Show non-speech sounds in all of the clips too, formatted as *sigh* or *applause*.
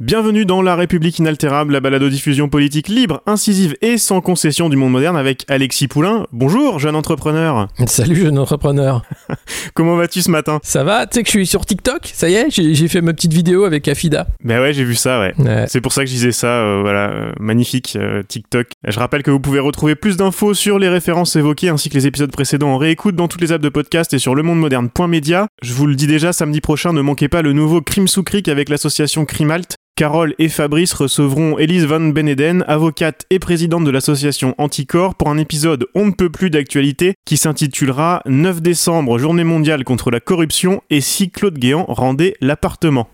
Bienvenue dans La République inaltérable, la balado-diffusion politique libre, incisive et sans concession du monde moderne avec Alexis Poulain. Bonjour, jeune entrepreneur. Salut jeune entrepreneur. *laughs* Comment vas-tu ce matin? Ça va? Tu sais que je suis sur TikTok? Ça y est, j'ai fait ma petite vidéo avec Afida. Ben ouais, j'ai vu ça, ouais. Ouais. C'est pour ça que je disais ça, euh, voilà, euh, magnifique, euh, TikTok. Je rappelle que vous pouvez retrouver plus d'infos sur les références évoquées ainsi que les épisodes précédents en réécoute dans toutes les apps de podcast et sur lemondemoderne.media. Je vous le dis déjà, samedi prochain, ne manquez pas le nouveau Crime sous cric avec l'association Crimalt. Carole et Fabrice recevront Elise Van Beneden, avocate et présidente de l'association Anticorps, pour un épisode On ne peut plus d'actualité qui s'intitulera 9 décembre, journée mondiale contre la corruption et si Claude Guéant rendait l'appartement.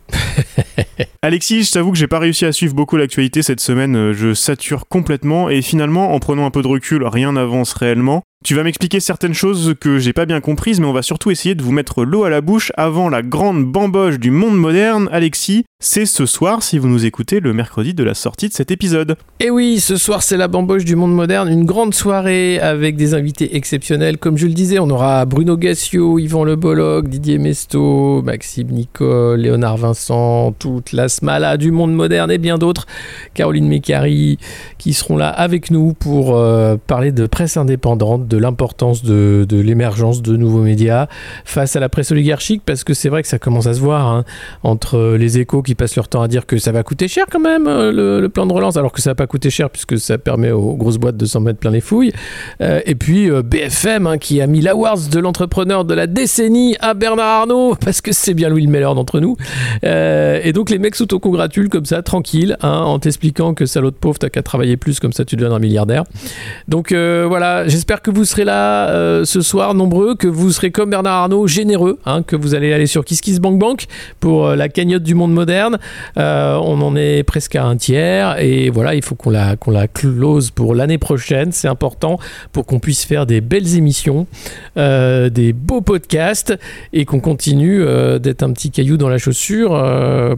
*laughs* Alexis, je t'avoue que j'ai pas réussi à suivre beaucoup l'actualité cette semaine, euh, je sature complètement et finalement, en prenant un peu de recul, rien n'avance réellement. Tu vas m'expliquer certaines choses que j'ai pas bien comprises, mais on va surtout essayer de vous mettre l'eau à la bouche avant la grande bamboche du monde moderne. Alexis, c'est ce soir si vous nous écoutez le mercredi de la sortie de cet épisode. Et oui, ce soir c'est la bamboche du monde moderne, une grande soirée avec des invités exceptionnels. Comme je le disais, on aura Bruno Gassio, Yvan Le Bolloc, Didier Mesto, Maxime Nicole, Léonard Vincent, toute la smala du monde moderne et bien d'autres. Caroline Mécari qui seront là avec nous pour euh, parler de presse indépendante, l'importance de, de l'émergence de nouveaux médias face à la presse oligarchique parce que c'est vrai que ça commence à se voir hein, entre les échos qui passent leur temps à dire que ça va coûter cher quand même euh, le, plan de relance alors que ça va pas coûter cher puisque ça permet aux grosses boîtes de s'en mettre plein les fouilles. Euh, et puis euh, BFM hein, qui a mis l'awards de l'entrepreneur de la décennie à Bernard Arnault *laughs* parce que c'est bien lui le meilleur d'entre nous. Et donc les mecs s'autocongratulent comme ça tranquille hein, en t'expliquant que salaud de pauvre t'as qu'à travailler plus comme ça tu deviendras milliardaire. Donc voilà j'espère que vous serez là euh, ce soir nombreux que vous serez comme Bernard Arnault généreux hein, que vous allez aller sur KissKissBankBank pour euh, la cagnotte du monde moderne. Euh, on en est presque à un tiers et voilà il faut qu'on la, la close pour l'année prochaine. C'est important pour qu'on puisse faire des belles émissions des beaux podcasts et qu'on continue d'être un petit caillou dans la chaussure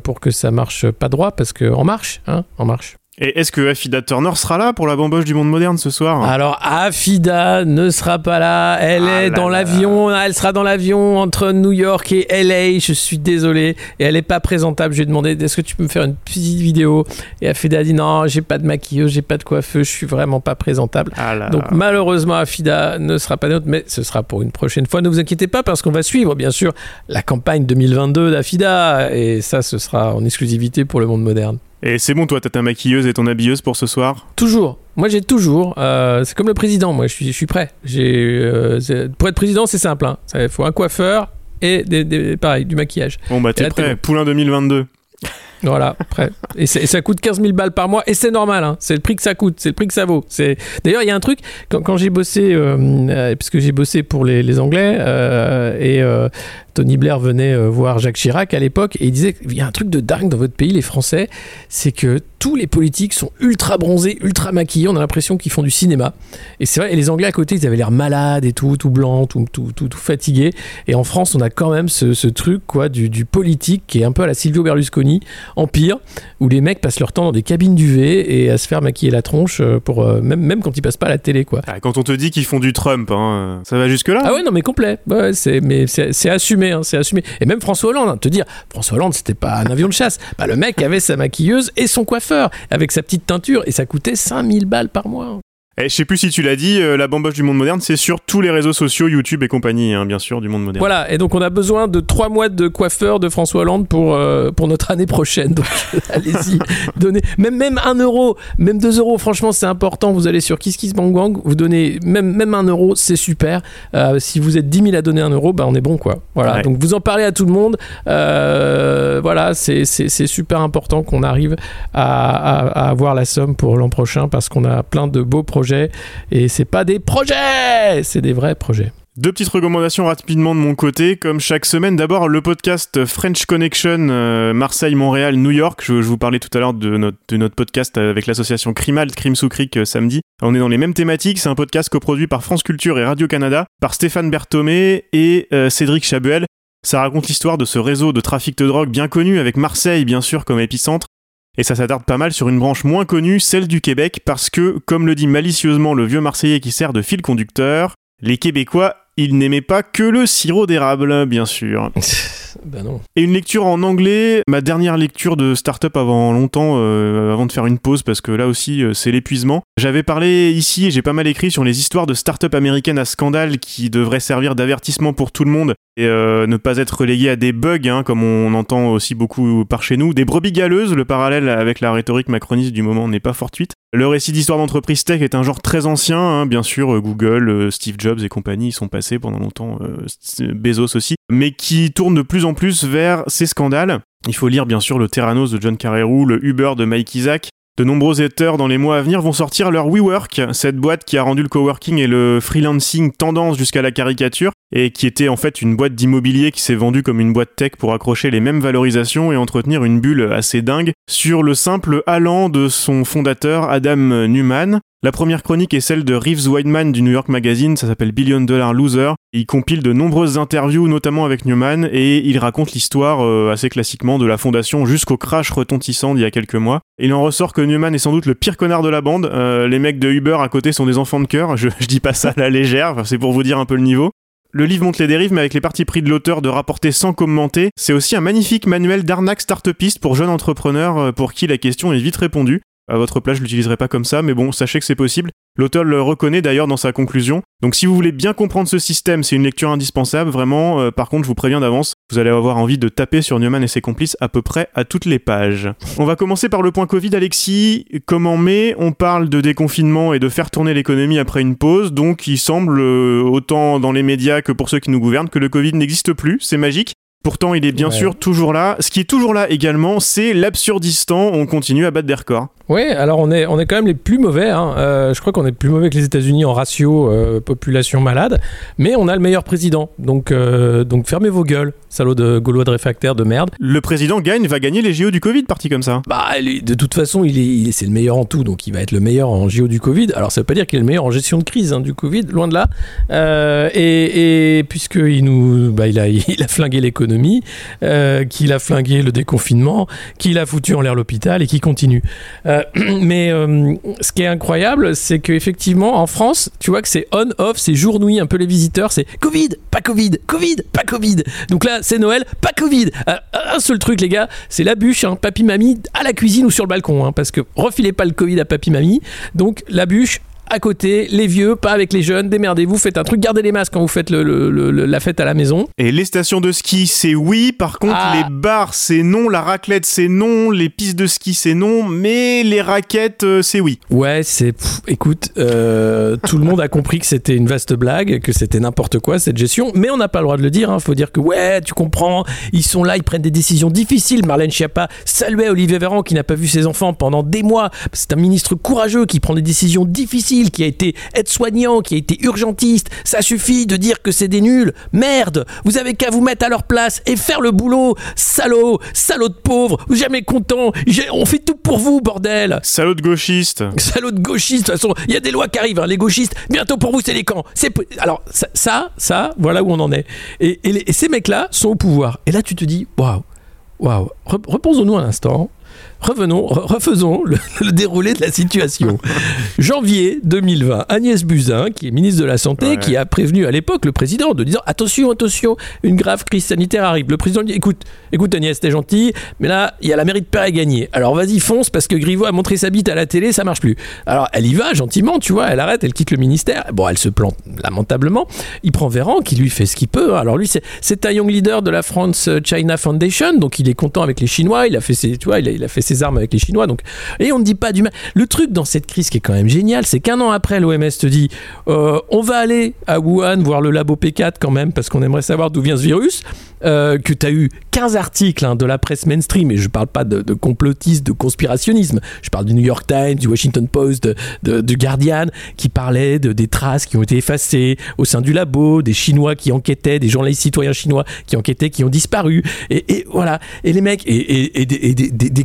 pour que ça marche pas droit parce que marche hein, en marche Et est-ce que Afida Turner sera là pour la bamboche du monde moderne ce soir Alors Afida ne sera pas là, elle Ah est là dans l'avion, elle sera dans l'avion entre New York et LA, je suis désolé, et elle est pas présentable, je lui ai demandé est-ce que tu peux me faire une petite vidéo? Et Afida a dit non, j'ai pas de maquilleuse, j'ai pas de coiffeuse, je suis vraiment pas présentable. Ah là Donc malheureusement Afida ne sera pas nôtre, mais ce sera pour une prochaine fois. Ne vous inquiétez pas parce qu'on va suivre bien sûr la campagne 2022 d'Afida. Et ça ce sera en exclusivité pour le monde moderne. Et c'est bon, toi, t'as ta maquilleuse et ton habilleuse pour ce soir? Toujours. Moi, j'ai toujours. euh, c'est comme le président. Moi, je suis, je suis prêt. J'ai, euh, pour être président, c'est simple. hein. Il faut un coiffeur et des, des- pareil, du maquillage. Bon, bah, t'es prêt. bon. Poulain 2022. Voilà, prêt. Et, ça coûte 15 000 balles par mois. Et c'est normal. hein. C'est le prix que ça coûte. C'est le prix que ça vaut. D'ailleurs, il y a un truc. Quand, j'ai bossé, euh, euh, parce que j'ai bossé pour les, Anglais, euh, et Tony Blair venait voir Jacques Chirac à l'époque, et il disait il y a un truc de dingue dans votre pays, les Français, c'est que tous les politiques sont ultra bronzés, ultra maquillés. On a l'impression qu'ils font du cinéma. Et c'est vrai. Et les Anglais à côté, ils avaient l'air malades et tout, tout blancs, tout, tout, tout, tout. Et en France, on a quand même ce, truc quoi du politique qui est un peu à la Silvio Berlusconi, Empire, où les mecs passent leur temps dans des cabines d'UV et à se faire maquiller la tronche euh, pour euh, même même quand ils passent pas à la télé quoi. Ah, quand on te dit qu'ils font du Trump, hein, ça va jusque-là Ah ouais non mais complet. Ouais, c'est mais c'est c'est assumé hein, c'est assumé. Et même François Hollande, hein, te dire François Hollande c'était pas un avion de chasse. Bah le mec avait sa maquilleuse et son coiffeur avec sa petite teinture et ça coûtait 5000 balles par mois. Eh, je sais plus si tu l'as dit, euh, la bamboche du monde moderne, c'est sur tous les réseaux sociaux, YouTube et compagnie, hein, bien sûr, du monde moderne. Voilà, et donc on a besoin de trois mois de coiffeur de François Hollande pour, euh, pour notre année prochaine. Donc *laughs* allez-y, donnez même, même un euro, même deux euros, franchement c'est important. Vous allez sur KissKissBankBank, vous donnez même, même un euro, c'est super. Euh, si vous êtes 10 000 à donner un euro, bah on est bon quoi. Voilà, Ouais. donc vous en parlez à tout le monde. Euh, voilà, c'est super important qu'on arrive à, à- à avoir la somme pour l'an prochain parce qu'on a plein de beaux projets et c'est pas des projets, c'est des vrais projets. Deux petites recommandations rapidement de mon côté, comme chaque semaine. D'abord, le podcast French Connection euh, Marseille-Montréal-New York. Je, vous parlais tout à l'heure de notre, de notre podcast avec l'association Crimal, Crime sous Cric euh, samedi. On est dans les mêmes thématiques. C'est un podcast coproduit par France Culture et Radio-Canada, par Stéphane Berthomé et euh, Cédric Chabuel. Ça raconte l'histoire de ce réseau de trafic de drogue bien connu, avec Marseille bien sûr comme épicentre. Et ça s'attarde pas mal sur une branche moins connue, celle du Québec, parce que, comme le dit malicieusement le vieux Marseillais qui sert de fil conducteur, les Québécois il n'aimait pas que le sirop d'érable, bien sûr. *laughs* ben non. Et une lecture en anglais, ma dernière lecture de start-up avant longtemps, euh, avant de faire une pause, parce que là aussi euh, c'est l'épuisement. J'avais parlé ici et j'ai pas mal écrit sur les histoires de start-up américaines à scandale qui devraient servir d'avertissement pour tout le monde et euh, ne pas être relégués à des bugs, hein, comme on entend aussi beaucoup par chez nous. Des brebis galeuses, le parallèle avec la rhétorique macroniste du moment n'est pas fortuite. Le récit d'histoire d'entreprise tech est un genre très ancien, hein, bien sûr, Google, Steve Jobs et compagnie y sont passés pendant longtemps, Bezos aussi, mais qui tourne de plus en plus vers ces scandales. Il faut lire bien sûr le Terranos de John Carreyrou, le Uber de Mike Isaac, de nombreux éditeurs dans les mois à venir vont sortir leur WeWork, cette boîte qui a rendu le coworking et le freelancing tendance jusqu'à la caricature, et qui était en fait une boîte d'immobilier qui s'est vendue comme une boîte tech pour accrocher les mêmes valorisations et entretenir une bulle assez dingue sur le simple allant de son fondateur Adam Newman. La première chronique est celle de Reeves Wideman du New York Magazine, ça s'appelle Billion Dollar Loser. Il compile de nombreuses interviews, notamment avec Newman, et il raconte l'histoire euh, assez classiquement de la fondation jusqu'au crash retentissant d'il y a quelques mois. Il en ressort que Newman est sans doute le pire connard de la bande. Euh, les mecs de Uber à côté sont des enfants de cœur, je, *laughs* dis pas ça à la légère, c'est pour vous dire un peu le niveau. Le livre montre les dérives, mais avec les parties pris de l'auteur de rapporter sans commenter. C'est aussi un magnifique manuel d'arnaque startupiste pour jeunes entrepreneurs euh, pour qui la question est vite répondue. À votre place, je l'utiliserai pas comme ça, mais bon, sachez que c'est possible. L'auteur le reconnaît d'ailleurs dans sa conclusion. Donc si vous voulez bien comprendre ce système, c'est une lecture indispensable, vraiment. Euh, par contre, je vous préviens d'avance, vous allez avoir envie de taper sur Newman et ses complices à peu près à toutes les pages. On va commencer par le point Covid, Alexis. Comme en mai, on parle de déconfinement et de faire tourner l'économie après une pause, donc il semble, euh, autant dans les médias que pour ceux qui nous gouvernent, que le Covid n'existe plus, c'est magique. Pourtant, il est bien sûr toujours là. Ce qui est toujours là également, c'est l'absurdistan. On continue à battre des records. Oui, alors on est, on est quand même les plus mauvais. Hein. Euh, je crois qu'on est plus mauvais que les États-Unis en ratio euh, population malade, mais on a le meilleur président. Donc, euh, donc fermez vos gueules, salaud de gaulois de réfractaire de merde. Le président gagne, va gagner les JO du Covid, parti comme ça. Bah, de toute façon, il est, c'est le meilleur en tout, donc il va être le meilleur en JO du Covid. Alors, ça veut pas dire qu'il est le meilleur en gestion de crise hein, du Covid, loin de là. et, et puisqu'il nous, bah, il a, *laughs* il a flingué l'économie, qu'il a flingué le déconfinement, qu'il a foutu en l'air l'hôpital et qu'il continue. Euh, *clears throat* mais euh, ce qui est incroyable, c'est qu'effectivement, en France, tu vois que c'est on-off, c'est jour-nuit, un peu les visiteurs, c'est Covid, pas Covid, Covid, pas Covid. Donc là, c'est Noël, pas Covid. Euh, un seul truc, les gars, c'est la bûche, hein, papy-mamie, à la cuisine ou sur le balcon, hein, parce que refilez pas le Covid à papy-mamie. Donc la bûche, à côté, les vieux, pas avec les jeunes, démerdez-vous, faites un truc, gardez les masques quand vous faites la fête à la maison. Et les stations de ski, c'est oui, par contre, ah. les bars, c'est non, la raclette, c'est non, les pistes de ski, c'est non, mais les raquettes, euh, c'est oui. Ouais, c'est. Écoute, euh, tout le monde a compris que c'était une vaste blague, que c'était n'importe quoi cette gestion, mais on n'a pas le droit de le dire, hein. faut dire que, ouais, tu comprends, ils sont là, ils prennent des décisions difficiles. Marlène Schiappa saluait Olivier Véran qui n'a pas vu ses enfants pendant des mois. C'est un ministre courageux qui prend des décisions difficiles qui a été aide-soignant, qui a été urgentiste. Ça suffit de dire que c'est des nuls. Merde, vous avez qu'à vous mettre à leur place et faire le boulot. Salaud, salaud de pauvre, jamais content. On fait tout pour vous, bordel. Salaud de gauchiste. Salaud de gauchiste. De toute façon, il y a des lois qui arrivent. Hein. Les gauchistes, bientôt pour vous, c'est les camps. Alors, ça, ça, voilà où on en est. Et, ces mecs-là sont au pouvoir. Et là, tu te dis, waouh, waouh. Reposons-nous un instant revenons, refaisons *laughs* le, déroulé de la situation. *laughs* Janvier 2020, Agnès Buzyn, qui est ministre de la Santé, qui a prévenu à l'époque le président de dire attention, attention, une grave crise sanitaire arrive. Le président dit écoute, écoute Agnès, t'es gentil, mais là, il y a la mairie de Père à gagner. Alors vas-y, fonce, parce que Griveaux a montré sa bite à la télé, ça marche plus. Alors elle y va gentiment, tu vois, elle arrête, elle quitte le ministère. Bon, elle se plante lamentablement. Il prend Véran, qui lui fait ce qu'il peut. Alors lui, c'est un young leader de la France China Foundation, donc il est content avec les Chinois, il a fait ses, tu vois, il a il a fait ses armes avec les Chinois. Donc, et on ne dit pas du mal. Le truc dans cette crise qui est quand même génial, c'est qu'un an après, l'OMS te dit euh, on va aller à Wuhan voir le labo P4 quand même, parce qu'on aimerait savoir d'où vient ce virus. Euh, que tu as eu 15 articles hein, de la presse mainstream, et je parle pas de, de complotisme, de conspirationnisme, je parle du New York Times, du Washington Post, du Guardian, qui parlaient de, des traces qui ont été effacées au sein du labo, des Chinois qui enquêtaient, des journalistes citoyens chinois qui enquêtaient, qui ont disparu, et, voilà, et les mecs, et, des- des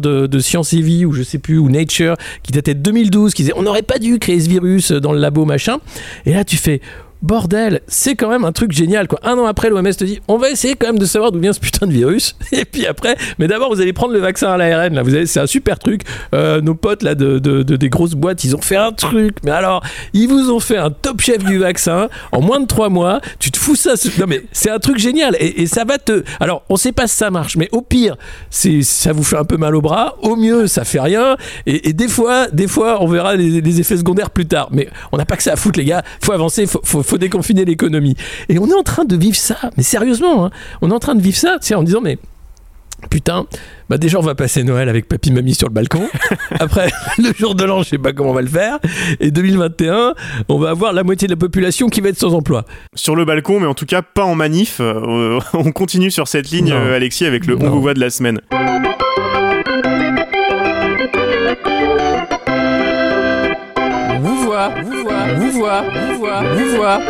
de, de Science et Vie, ou je sais plus, ou Nature, qui dataient de 2012, qui disaient on n'aurait pas dû créer ce virus dans le labo, machin, et là tu fais bordel, c'est quand même un truc génial quoi. Un an après, l'OMS te dit on va essayer quand même de savoir d'où vient ce putain de virus. *laughs* Et puis après, mais d'abord vous allez prendre le vaccin à l'ARN là. Vous c'est un super truc. Euh, nos potes là de, de- de- des grosses boîtes, ils ont fait un truc. Mais alors, ils vous ont fait un top chef du vaccin en moins de trois mois. Tu te fous ça Non mais c'est un truc génial et, ça va te. Alors on sait pas si ça marche, mais au pire, ça vous fait un peu mal au bras. Au mieux, ça fait rien. Et, des fois, des fois, on verra les, les effets secondaires plus tard. Mais on n'a pas que ça à foutre, les gars. Faut avancer, faut, faut, faut déconfiner l'économie. Et on est en train de vivre ça. Mais sérieusement, hein, on est en train de vivre ça, tu sais, en disant mais. Putain, bah déjà on va passer Noël avec papy mamie sur le balcon. *laughs* Après le jour de l'an, je sais pas comment on va le faire. Et 2021, on va avoir la moitié de la population qui va être sans emploi. Sur le balcon, mais en tout cas pas en manif. Euh, *laughs* on continue sur cette ligne, euh, Alexis, avec le Non. on vous voit de la semaine. Voit, vous voit, vous voit,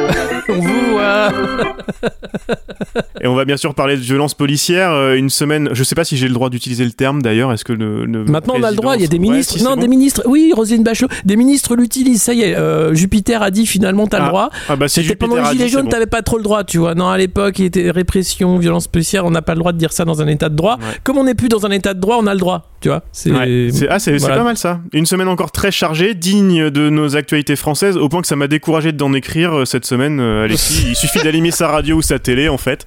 vous *laughs* voit, on vous voit. Et on va bien sûr parler de violence policière. euh, une semaine, je sais pas si j'ai le droit d'utiliser le terme d'ailleurs. Est-ce que le, le Maintenant, on a le droit. Il y a des ministres. Ouais, si, non, des bon. ministres. Oui, Roselyne Bachelot. Des ministres l'utilisent. Ça y est. euh, Jupiter a dit finalement, t'as Ah, le droit. Ah bah si C'était Jupiter pendant les Gilets jaunes, bon. t'avais pas trop le droit, tu vois. Non, à l'époque, il était répression, violence policière. On n'a pas le droit de dire ça dans un état de droit. Ouais. Comme on n'est plus dans un état de droit, on a le droit. Tu vois. C'est. Ouais, c'est- ah, c'est c'est voilà. pas mal ça. Une semaine encore très chargée, digne de nos actualités françaises, au point que ça m'a découragé d'en écrire euh, cette semaine, euh, Alexis. *laughs* Il suffit d'allumer sa radio ou sa télé, en fait.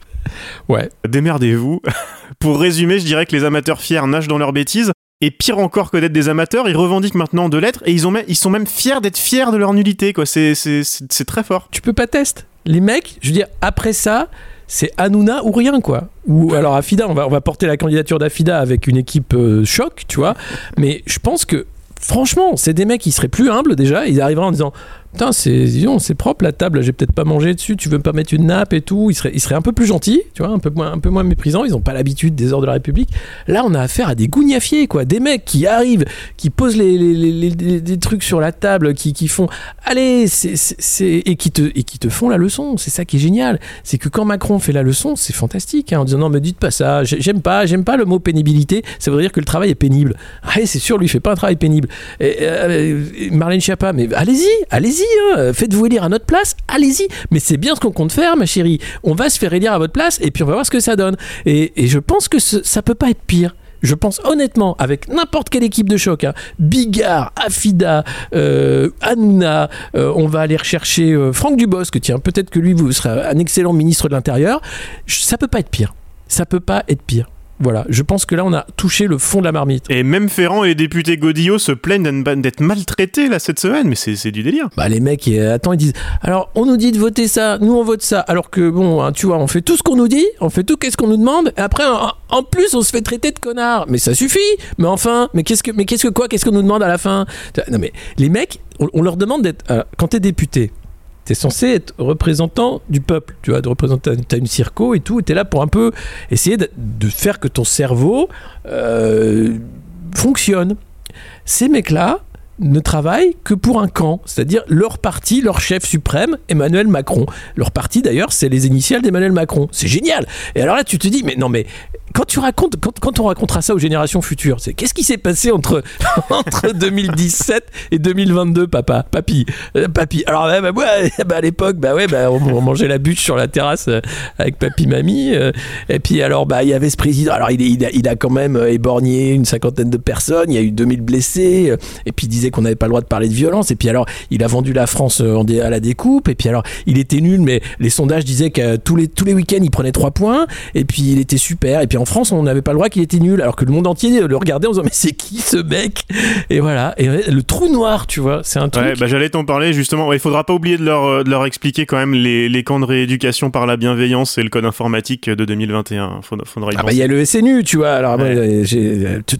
Ouais. Démerdez-vous. *laughs* Pour résumer, je dirais que les amateurs fiers nagent dans leurs bêtises. Et pire encore que d'être des amateurs, ils revendiquent maintenant de l'être et ils, ont même- ils sont même fiers d'être fiers de leur nullité. quoi. C'est- c'est très fort. Tu peux pas tester. Les mecs, je veux dire, après ça, c'est Hanouna ou rien, quoi. Ou alors Afida, on va, on va porter la candidature d'Afida avec une équipe euh, choc, tu vois. Mais je pense que, franchement, c'est des mecs qui seraient plus humbles déjà. Ils arriveraient en disant Putain, c'est c'est propre la table, j'ai peut-être pas mangé dessus, tu veux pas mettre une nappe et tout. Ils seraient, un peu plus gentils, tu vois, un peu moins, un peu moins méprisants. Ils ont pas l'habitude des heures de la République. Là, on a affaire à des gougnafiers, quoi. Des mecs qui arrivent, qui posent les, trucs sur la table, qui, qui font Allez, c'est, c'est- et, qui te, et qui te font la leçon. C'est ça qui est génial. C'est que quand Macron fait la leçon, c'est fantastique. hein, en disant Non, mais dites pas ça, j'ai- j'aime pas, j'aime pas le mot pénibilité. Ça veut dire que le travail est pénible. Ah, c'est sûr, lui, il fait pas un travail pénible. Et, euh, et Marlène Schiappa, mais allez-y, allez-y, hein, faites-vous élire à notre place, allez-y. Mais c'est bien ce qu'on compte faire, ma chérie. On va se faire élire à votre place et puis on va voir ce que ça donne. Et, je pense que ce- ça peut pas être pire. Je pense honnêtement, avec n'importe quelle équipe de choc, hein, Bigard, Afida, euh, Hanouna, euh, on va aller rechercher euh, Franck Dubosc, tiens, peut-être que lui, vous serez un excellent ministre de l'Intérieur. Ça peut pas être pire. Ça peut pas être pire. Voilà, je pense que là, on a touché le fond de la marmite. Et même Ferrand et les députés Godillot se plaignent d'être- maltraités là cette semaine, mais c'est du délire. Bah les mecs, ils, attends, ils disent alors on nous dit de voter ça, nous on vote ça, alors que bon, hein, tu vois, on fait tout ce qu'on nous dit, on fait tout qu'est-ce qu'on nous demande, et après en, plus on se fait traiter de connard. Mais ça suffit. Mais enfin, mais qu'est-ce que, mais qu'est-ce que quoi, qu'est-ce qu'on nous demande à la fin? Non mais les mecs, on, on leur demande d'être alors, quand t'es député. T'es censé être représentant du peuple, tu vois, de représenter, une circo et tout, et t'es là pour un peu essayer de, de faire que ton cerveau euh, fonctionne. Ces mecs-là, ne travaillent que pour un camp, c'est-à-dire leur parti, leur chef suprême, Emmanuel Macron. Leur parti d'ailleurs, c'est les initiales d'Emmanuel Macron. C'est génial. Et alors là, tu te dis, mais non, mais quand tu racontes, quand, quand on racontera ça aux générations futures, c'est qu'est-ce qui s'est passé entre *laughs* entre 2017 et 2022, papa, papy, Euh, papy. Alors bah, *laughs* bah, à l'époque, bah ouais, bah, on, mangeait la bûche sur la terrasse euh, avec papy, mamie. euh, et puis alors, bah il y avait ce président. Alors il, a, quand même éborgné une cinquantaine de personnes. Il y a eu 2000 blessés. euh, et puis disait qu'on n'avait pas le droit de parler de violence. Et puis alors, il a vendu la France euh, à la découpe. Et puis alors, il était nul, mais les sondages disaient que tous les, tous les week-ends, il prenait 3 points. Et puis il était super. Et puis en France, on n'avait pas le droit qu'il était nul. Alors que le monde entier le regardait en disant, mais c'est qui ce mec? Et voilà. Et le trou noir, tu vois, c'est un truc. Ouais, bah j'allais t'en parler justement. Ouais, Il faudra pas oublier de leur, euh, de leur expliquer quand même les, les camps de rééducation par la bienveillance et le code informatique de 2021. Faudra, faudra y Ah bah il y a le SNU, tu vois. Alors Ouais.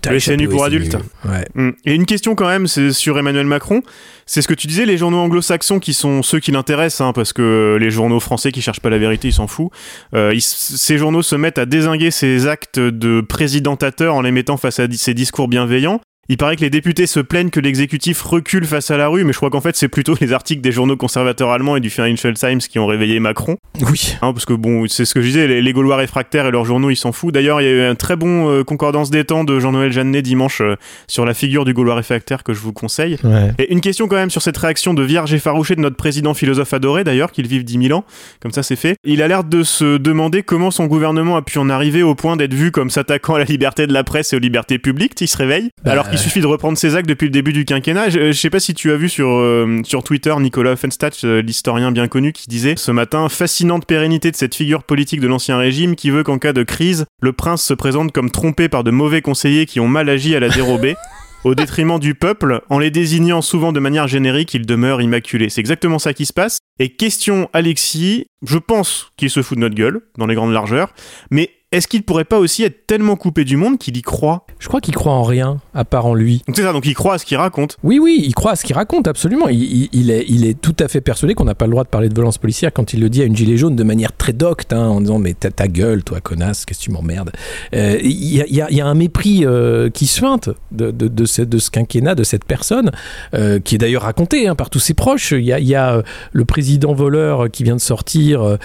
à Le SNU pour adultes. Ouais. Mm. Et une question quand même, c'est sur Emmanuel Macron. C'est ce que tu disais, les journaux anglo-saxons qui sont ceux qui l'intéressent, hein, parce que les journaux français qui cherchent pas la vérité, ils s'en foutent. Euh, ces journaux se mettent à désinguer ces actes de présidentateur en les mettant face à ces discours bienveillants. Il paraît que les députés se plaignent que l'exécutif recule face à la rue, mais je crois qu'en fait c'est plutôt les articles des journaux conservateurs allemands et du Financial Times qui ont réveillé Macron. Oui. Hein, parce que bon, c'est ce que je disais, les, les Gaulois réfractaires et leurs journaux, ils s'en foutent. D'ailleurs, il y a eu un très bon euh, concordance des temps de Jean-Noël Jeannet dimanche euh, sur la figure du Gaulois réfractaire que je vous conseille. Ouais. Et une question quand même sur cette réaction de vierge effarouchée de notre président philosophe adoré, d'ailleurs, qu'il vive 10 000 ans, comme ça c'est fait. Il a l'air de se demander comment son gouvernement a pu en arriver au point d'être vu comme s'attaquant à la liberté de la presse et aux libertés publiques, il se réveille, Bah, alors qu'il suffit de reprendre ses actes depuis le début du quinquennat. Je, je sais pas si tu as vu sur, euh, sur Twitter Nicolas Offenstadt, euh, l'historien bien connu, qui disait ce matin fascinante pérennité de cette figure politique de l'ancien régime qui veut qu'en cas de crise, le prince se présente comme trompé par de mauvais conseillers qui ont mal agi à la dérobée. *laughs* Au détriment du peuple, en les désignant souvent de manière générique, il demeure immaculé. C'est exactement ça qui se passe. Et question Alexis, je pense qu'il se fout de notre gueule, dans les grandes largeurs, mais est-ce qu'il pourrait pas aussi être tellement coupé du monde qu'il y croit Je crois qu'il croit en rien, à part en lui. Donc c'est ça, donc il croit à ce qu'il raconte. Oui, oui, il croit à ce qu'il raconte, absolument. Il, il- il est, il est tout à fait persuadé qu'on n'a pas le droit de parler de violence policière quand il le dit à une gilet jaune de manière très docte, hein, en disant Mais ta, ta gueule, toi, connasse, qu'est-ce que tu m'emmerdes? Euh, Il y, a, y y un mépris euh, qui suinte de, de, de ce, de ce quinquennat, de cette personne, euh, qui est d'ailleurs raconté hein, par tous ses proches. Il y a, il y a, le président voleur qui vient de sortir,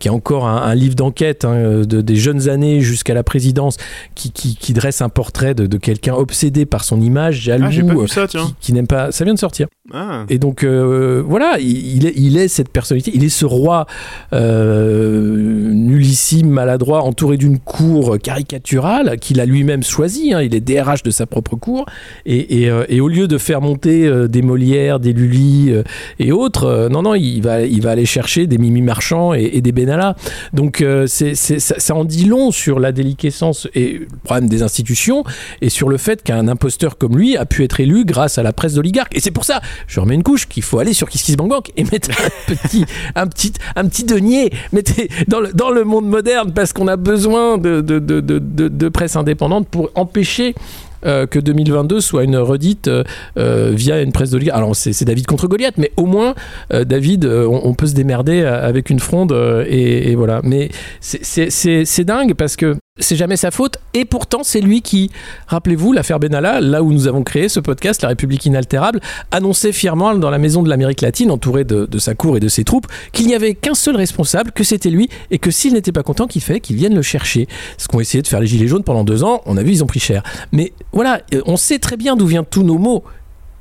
qui a encore un, un livre d'enquête hein, de, des jeunes années jusqu'à la présidence, qui, qui, qui dresse un portrait de, de quelqu'un obsédé par son image, jaloux. Ah, euh, ça, tiens. qui, qui n'aime pas. Ça vient de sortir. Ah. Et donc euh, voilà, il, il est, il est cette personnalité, il est ce roi euh, nullissime, maladroit, entouré d'une cour caricaturale qu'il a lui-même choisi. hein. il est DRH de sa propre cour. Et, et, euh, et au lieu de faire monter des Molières, des Lully et autres, non, non, il va, il va aller chercher des Mimi Marchand et, et des Benalla. Donc c'est- ça, ça en dit long sur la déliquescence et le problème des institutions et sur le fait qu'un imposteur comme lui a pu être élu grâce à la presse d'oligarque. Et c'est pour ça, je remets une couche, qu'il faut aller sur KissKissBankBank et mettre un *laughs* petit, un un petit denier mettez dans le, monde moderne parce qu'on a besoin de presse indépendante pour empêcher euh, que 2022 soit une redite euh, euh, via une presse d'oligarque. Alors c'est David contre Goliath, mais au moins euh, David, euh, on, on peut se démerder euh, avec une fronde et, et voilà. Mais c'est dingue parce que c'est jamais sa faute et pourtant c'est lui qui, rappelez-vous, l'affaire Benalla, là où nous avons créé ce podcast, La République inaltérable, annonçait fièrement dans la maison de l'Amérique latine, entouré de, sa cour et de ses troupes, qu'il n'y avait qu'un seul responsable, que c'était lui, et que s'il n'était pas content, qu'il fallait qu'il vienne le chercher. Ce qu'ont essayé de faire les Gilets jaunes pendant deux ans, on a vu, ils ont pris cher. Mais voilà, euh, on sait très bien d'où viennent tous nos mots.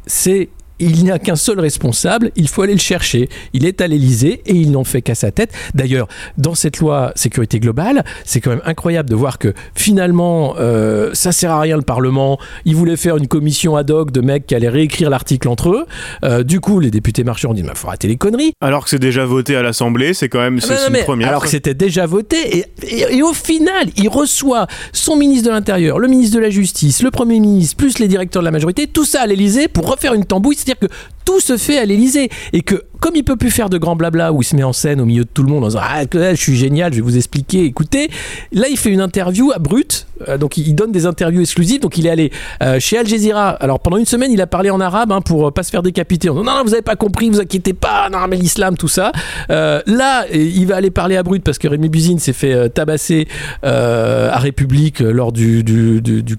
C'est il n'y a qu'un seul responsable, il faut aller le chercher. Il est à l'Elysée et il n'en fait qu'à sa tête. D'ailleurs, dans cette loi sécurité globale, c'est quand même incroyable de voir que finalement, euh, ça sert à rien le Parlement. Ils voulaient faire une commission ad hoc de mecs qui allaient réécrire l'article entre eux. Euh, du coup, les députés ont dit, il faut arrêter les conneries. Alors que c'est déjà voté à l'Assemblée, c'est quand même Ah c'est une première. alors que c'était déjà voté et, et- et au final il reçoit son ministre de l'Intérieur, le ministre de la Justice, le Premier ministre, plus les directeurs de la majorité, tout ça à l'Elysée pour refaire une tambouille, c'est-à-dire que tout se fait à l'Elysée et que comme il peut plus faire de grands blabla où il se met en scène au milieu de tout le monde en disant ah je suis génial, je vais vous expliquer, écoutez, là il fait une interview à Brut, euh, donc il donne des interviews exclusives, donc il est allé euh, chez Al Jazeera. Alors pendant une semaine il a parlé en arabe hein, pour euh, pas se faire décapiter. En disant, non non vous avez pas compris, vous inquiétez pas, non mais l'islam tout ça. Euh, là il va aller parler à Brut parce que Rémi Buzine s'est fait tabasser à République lors du,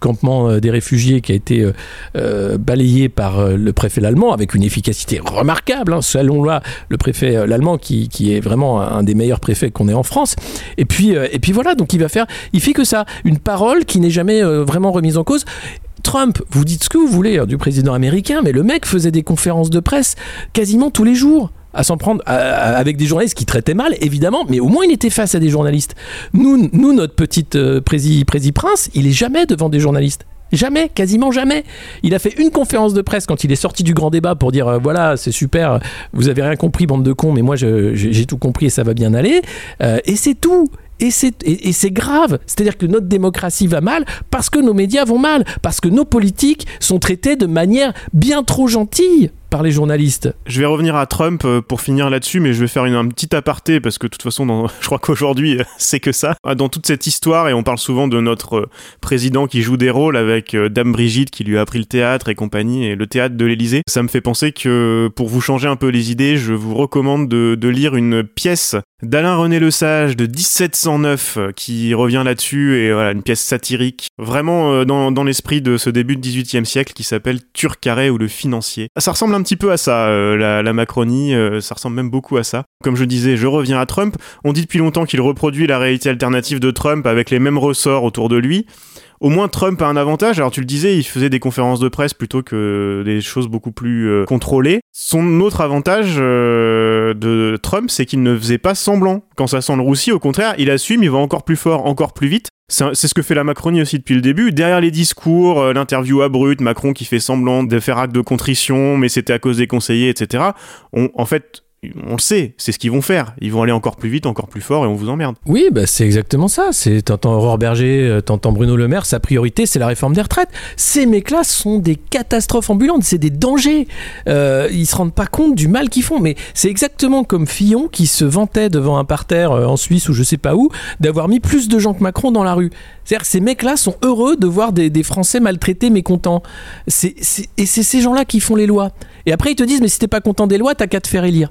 campement des réfugiés qui a été balayé par le préfet l'allemand avec une efficacité remarquable. hein, selon le préfet euh, l'allemand qui, qui est vraiment un des meilleurs préfets qu'on ait en France. Et puis, euh, et puis voilà, donc il va faire, il fait que ça, une parole qui n'est jamais euh, vraiment remise en cause. Trump, vous dites ce que vous voulez hein, du président américain, mais le mec faisait des conférences de presse quasiment tous les jours à s'en prendre avec des journalistes qui traitaient mal, évidemment, mais au moins il était face à des journalistes. Nous, nous notre petite euh, prési, prési prince, il est jamais devant des journalistes. Jamais, quasiment jamais. Il a fait une conférence de presse quand il est sorti du grand débat pour dire euh, voilà, c'est super, vous avez rien compris, bande de cons, mais moi j'ai tout compris et ça va bien aller. Euh, et c'est tout. Et c'est, et, et c'est grave. C'est-à-dire que notre démocratie va mal parce que nos médias vont mal, parce que nos politiques sont traités de manière bien trop gentille par les journalistes. Je vais revenir à Trump euh, pour finir là-dessus, mais je vais faire un petit aparté parce que de toute façon, *laughs* je crois qu'aujourd'hui, euh, *laughs* c'est que ça. Ah, Dans toute cette histoire, et on parle souvent de notre euh, président qui joue des rôles avec Dame Brigitte qui lui a appris le théâtre et compagnie, et le théâtre de l'Élysée, ça me fait penser que pour vous changer un peu les idées, je vous recommande de, lire une pièce d'Alain René Le Sage de 1709 euh, qui revient là-dessus, et voilà, une pièce satirique, vraiment dans, dans l'esprit de ce début de 18e siècle qui s'appelle Turcaret ou le financier. Ça ressemble un petit peu à ça, euh, la, Macronie, euh, ça ressemble même beaucoup à ça. Comme je disais, je reviens à Trump. On dit depuis longtemps qu'il reproduit la réalité alternative de Trump avec les mêmes ressorts autour de lui. Au moins Trump a un avantage. Alors tu le disais, il faisait des conférences de presse plutôt que des choses beaucoup plus euh, contrôlées. Son autre avantage de Trump, c'est qu'il ne faisait pas semblant. Quand ça sent le roussi, au contraire, il assume, il va encore plus fort, encore plus vite. C'est ce que fait la Macronie aussi depuis le début. Derrière les discours, euh, l'interview abrupte, Macron qui fait semblant de faire acte de contrition, mais c'était à cause des conseillers, etc. On, en fait, on le sait, c'est ce qu'ils vont faire. Ils vont aller encore plus vite, encore plus fort, et on vous emmerde. Oui, bah c'est exactement ça. C'est t'entends Aurore Berger, euh, t'entends Bruno Le Maire, sa priorité c'est la réforme des retraites. Ces mecs-là sont des catastrophes ambulantes, c'est des dangers. Euh, ils se rendent pas compte du mal qu'ils font. Mais c'est exactement comme Fillon qui se vantait devant un parterre euh, en Suisse ou je sais pas où d'avoir mis plus de gens que Macron dans la rue. C'est-à-dire ces mecs-là sont heureux de voir des, Français maltraités, mécontents. Et c'est ces gens-là qui font les lois. Et après ils te disent mais si t'es pas content des lois, t'as qu'à te faire élire.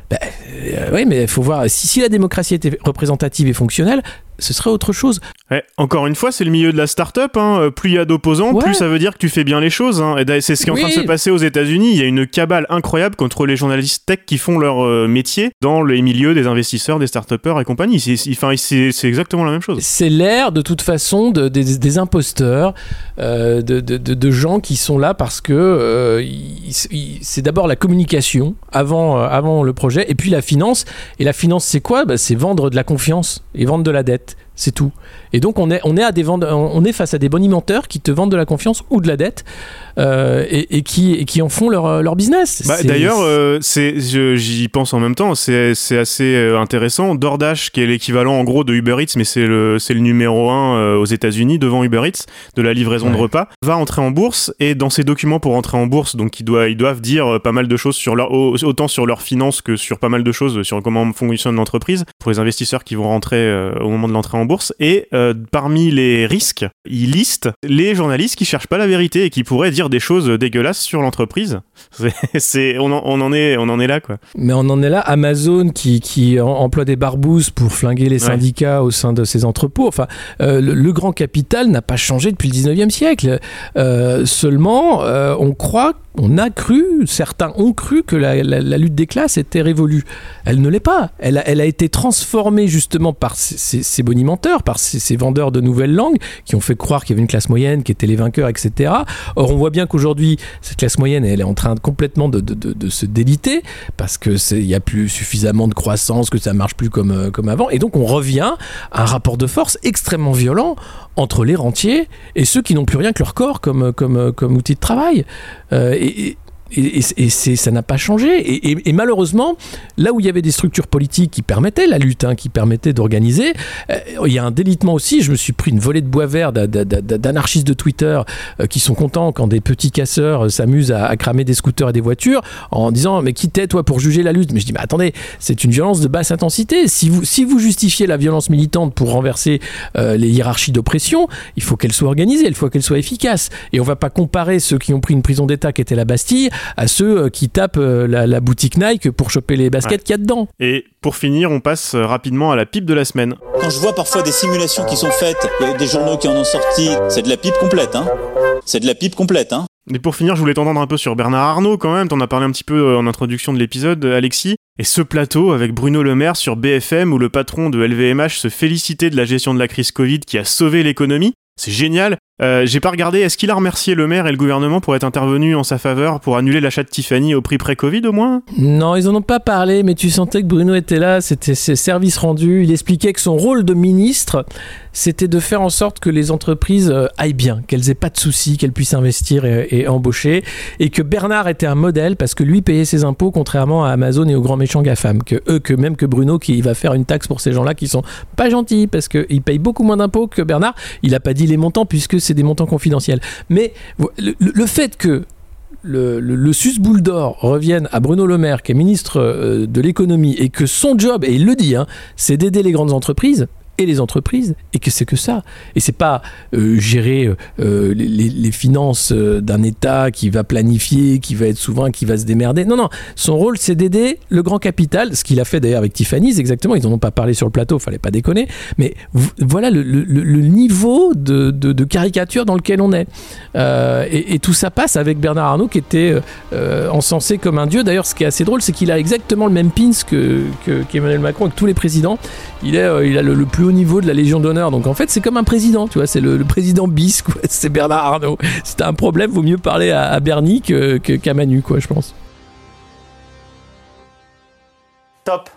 Ben, euh, oui, mais il faut voir si, si la démocratie était représentative et fonctionnelle, ce serait autre chose. Ouais, encore une fois, c'est le milieu de la start-up. Hein. Euh, Plus il y a d'opposants, Ouais. plus ça veut dire que tu fais bien les choses. Hein. Et c'est ce qui est en train de se passer aux États-Unis. Il y a une cabale incroyable contre les journalistes tech qui font leur euh, métier dans les milieux des investisseurs, des start-upers et compagnie. C'est, exactement la même chose. C'est l'air de toute façon de- des, des imposteurs, euh, de, de- de- de gens qui sont là parce que euh, c'est d'abord la communication avant, avant le projet et puis la finance. Et la finance, c'est quoi? Bah, C'est vendre de la confiance et vendre de la dette. C'est tout. Et donc on est, on est, à des vendeurs, on est face à des bonimenteurs qui te vendent de la confiance ou de la dette euh, et, et qui, et qui en font leur, leur business. Bah, d'ailleurs, euh, j'y pense en même temps. C'est, c'est assez euh, intéressant. DoorDash, qui est l'équivalent en gros de Uber Eats, mais c'est le, c'est le numéro un euh, aux États-Unis devant Uber Eats de la livraison de repas, va entrer en bourse et dans ses documents pour entrer en bourse, donc ils doivent, ils doivent dire pas mal de choses sur leur, au- autant sur leurs finances que sur pas mal de choses sur comment fonctionne l'entreprise pour les investisseurs qui vont rentrer au moment de l'entrée en bourse. Et euh, parmi les risques, ils listent les journalistes qui cherchent pas la vérité et qui pourraient dire des choses dégueulasses sur l'entreprise. *laughs* C'est, on, en, on en est, on en est là quoi. Mais on en est là, Amazon qui, qui em- emploie des barbouzes pour flinguer les Ouais. syndicats au sein de ses entrepôts. Enfin, euh, le, le grand capital n'a pas changé depuis le 19e siècle. Euh, seulement, on croit, on a cru, certains ont cru que la, lutte des classes était révolue. Elle ne l'est pas. Elle a, été transformée justement par ces, bonimenteurs, par ces, vendeurs de nouvelles langues qui ont fait croire qu'il y avait une classe moyenne, qui étaient les vainqueurs, etc. Or, on voit bien qu'aujourd'hui, cette classe moyenne, elle est en train de complètement de, se déliter parce que c'est- il y a plus suffisamment de croissance, que ça marche plus euh, comme avant. Et donc, on revient à un rapport de force extrêmement violent entre les rentiers et ceux qui n'ont plus rien que leur corps comme, outil de travail. Euh, et- ça n'a pas changé. Et, malheureusement, là où il y avait des structures politiques qui permettaient la lutte, hein, qui permettaient d'organiser, euh, il y a un délitement aussi. Je me suis pris une volée de bois vert d'a- d'a- d'a- d'anarchistes de Twitter euh, qui sont contents quand des petits casseurs euh, s'amusent à, cramer des scooters et des voitures en disant mais qui t'es toi pour juger la lutte? Mais je dis mais attendez, c'est une violence de basse intensité. Si vous, si vous justifiez la violence militante pour renverser les hiérarchies d'oppression, il faut qu'elle soit organisée, il faut qu'elle soit efficace. Et on va pas comparer ceux qui ont pris une prison d'État qui était la Bastille à ceux euh, qui tapent euh, la, la boutique Nike pour choper les baskets Ouais. qu'il y a dedans. Et pour finir, on passe euh, rapidement à la pipe de la semaine. Quand je vois parfois des simulations qui sont faites, il y a des journaux qui en ont sorti, c'est de la pipe complète, hein. C'est de la pipe complète, hein. Et pour finir, je voulais t'entendre un peu sur Bernard Arnault quand même. T'en as parlé un petit peu en introduction de l'épisode, Alexis. Et ce plateau avec Bruno Le Maire sur BFM où le patron de LVMH se félicitait de la gestion de la crise Covid qui a sauvé l'économie. C'est génial. Euh, J'ai pas regardé, est-ce qu'il a remercié le maire et le gouvernement pour être intervenu en sa faveur pour annuler l'achat de Tiffany au prix pré-Covid au moins? Non, ils en ont pas parlé, mais tu sentais que Bruno était là, c'était ses services rendus. Il expliquait que son rôle de ministre, c'était de faire en sorte que les entreprises euh, aillent bien, qu'elles aient pas de soucis, qu'elles puissent investir et, embaucher, et que Bernard était un modèle parce que lui payait ses impôts contrairement à Amazon et aux grands méchants GAFAM, que eux, que même que Bruno qui va faire une taxe pour ces gens-là qui sont pas gentils parce qu'ils payent beaucoup moins d'impôts que Bernard. Il a pas dit les montants puisque c'est des montants confidentiels. Mais le, fait que le sus boule d'or revienne à Bruno Le Maire, qui est ministre euh, de l'économie, et que son job, et il le dit, hein, c'est d'aider les grandes entreprises les entreprises, et que c'est que ça. Et c'est pas euh, gérer euh, euh, les, finances d'un État qui va planifier, qui va être souverain, qui va se démerder. Non, non. Son rôle, c'est d'aider le grand capital, ce qu'il a fait d'ailleurs avec Tiffany's, exactement. Ils n'en ont pas parlé sur le plateau, fallait pas déconner. Mais voilà le, niveau de, caricature dans lequel on est. Et, tout ça passe avec Bernard Arnault qui était encensé comme un dieu. D'ailleurs, ce qui est assez drôle, c'est qu'il a exactement le même pins que, que- qu'Emmanuel Macron et que tous les présidents. Il, est, il a le, le plus haut niveau de la Légion d'honneur. Donc en fait, c'est comme un président, tu vois. C'est le, président bis. *laughs* C'est Bernard Arnault. Si t'as un problème, vaut mieux parler à, Bernie que, que- qu'à Manu, quoi, je pense. Top.